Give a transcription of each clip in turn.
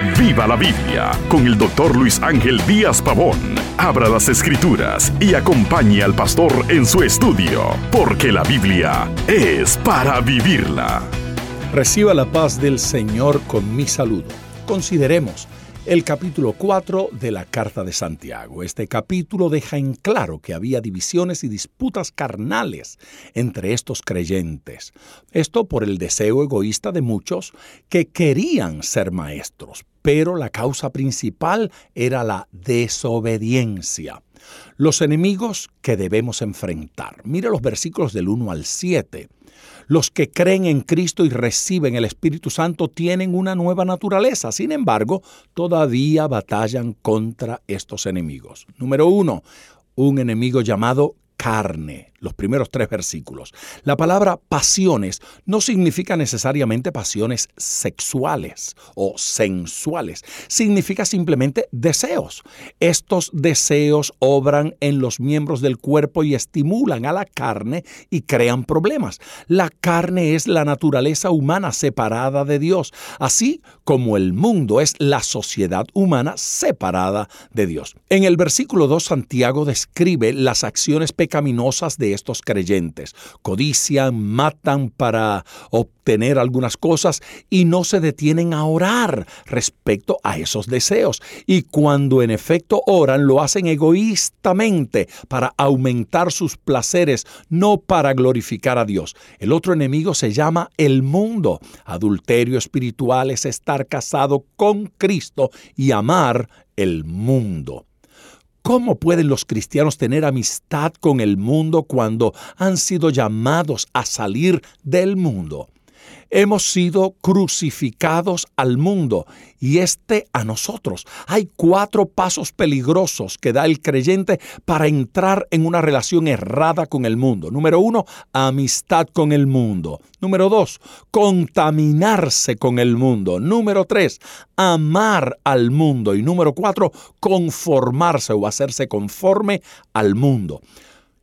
Viva la Biblia con el doctor Luis Ángel Díaz Pavón. Abra las escrituras y acompañe al pastor en su estudio, porque la Biblia es para vivirla. Reciba la paz del Señor con mi saludo. Consideremos el capítulo 4 de la Carta de Santiago. Este capítulo deja en claro que había divisiones y disputas carnales entre estos creyentes. Esto por el deseo egoísta de muchos que querían ser maestros, pero la causa principal era la desobediencia. Los enemigos que debemos enfrentar. Mire los versículos del 1 al 7. Los que creen en Cristo y reciben el Espíritu Santo tienen una nueva naturaleza. Sin embargo, todavía batallan contra estos enemigos. Número uno, un enemigo llamado carne, los primeros tres versículos. La palabra pasiones no significa necesariamente pasiones sexuales o sensuales, significa simplemente deseos. Estos deseos obran en los miembros del cuerpo y estimulan a la carne y crean problemas. La carne es la naturaleza humana separada de Dios, así como el mundo es la sociedad humana separada de Dios. En el versículo 2 Santiago describe las acciones pecaminosas de estos creyentes. Codician, matan para obtener algunas cosas y no se detienen a orar respecto a esos deseos. Y cuando en efecto oran, lo hacen egoístamente para aumentar sus placeres, no para glorificar a Dios. El otro enemigo se llama el mundo. Adulterio espiritual es estar casado con Cristo y amar el mundo. ¿Cómo pueden los cristianos tener amistad con el mundo cuando han sido llamados a salir del mundo? Hemos sido crucificados al mundo y este a nosotros. Hay cuatro pasos peligrosos que da el creyente para entrar en una relación errada con el mundo. Número uno, amistad con el mundo. Número dos, contaminarse con el mundo. Número tres, amar al mundo. Y número cuatro, conformarse o hacerse conforme al mundo.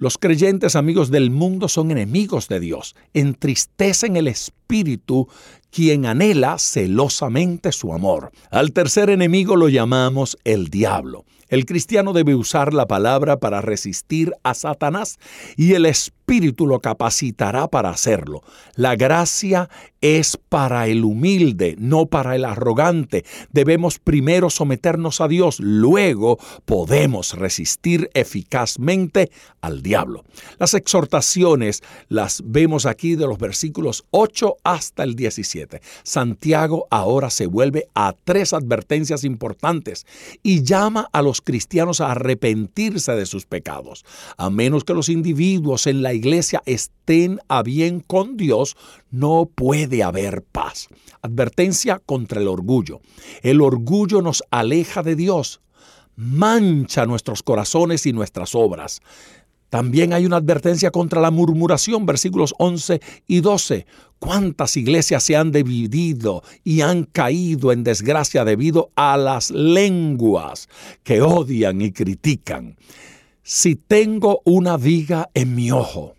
Los creyentes amigos del mundo son enemigos de Dios, entristecen el espíritu quien anhela celosamente su amor. Al tercer enemigo lo llamamos el diablo. El cristiano debe usar la palabra para resistir a Satanás y el Espíritu lo capacitará para hacerlo. La gracia es para el humilde, no para el arrogante. Debemos primero someternos a Dios, luego podemos resistir eficazmente al diablo. Las exhortaciones las vemos aquí de los versículos 8 hasta el 17. Santiago ahora se vuelve a tres advertencias importantes y llama a los cristianos a arrepentirse de sus pecados. A menos que los individuos en la iglesia estén a bien con Dios, no puede haber paz. Advertencia contra el orgullo. El orgullo nos aleja de Dios, mancha nuestros corazones y nuestras obras. También hay una advertencia contra la murmuración, versículos 11 y 12. ¿Cuántas iglesias se han dividido y han caído en desgracia debido a las lenguas que odian y critican? Si tengo una viga en mi ojo,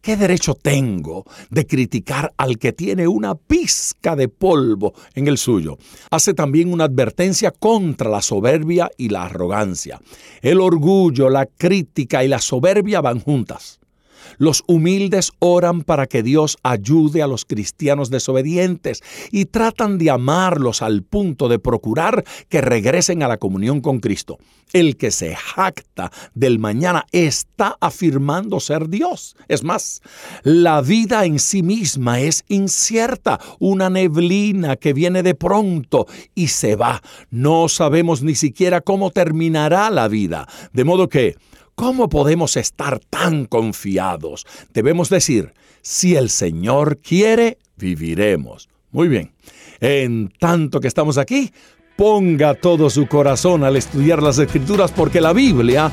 ¿Qué derecho tengo de criticar al que tiene una pizca de polvo en el suyo? Hace también una advertencia contra la soberbia y la arrogancia. El orgullo, la crítica y la soberbia van juntas. Los humildes oran para que Dios ayude a los cristianos desobedientes y tratan de amarlos al punto de procurar que regresen a la comunión con Cristo. El que se jacta del mañana está afirmando ser Dios. Es más, la vida en sí misma es incierta, una neblina que viene de pronto y se va. No sabemos ni siquiera cómo terminará la vida. De modo que ¿Cómo podemos estar tan confiados? Debemos decir, si el Señor quiere, viviremos. Muy bien. En tanto que estamos aquí, ponga todo su corazón al estudiar las escrituras porque la Biblia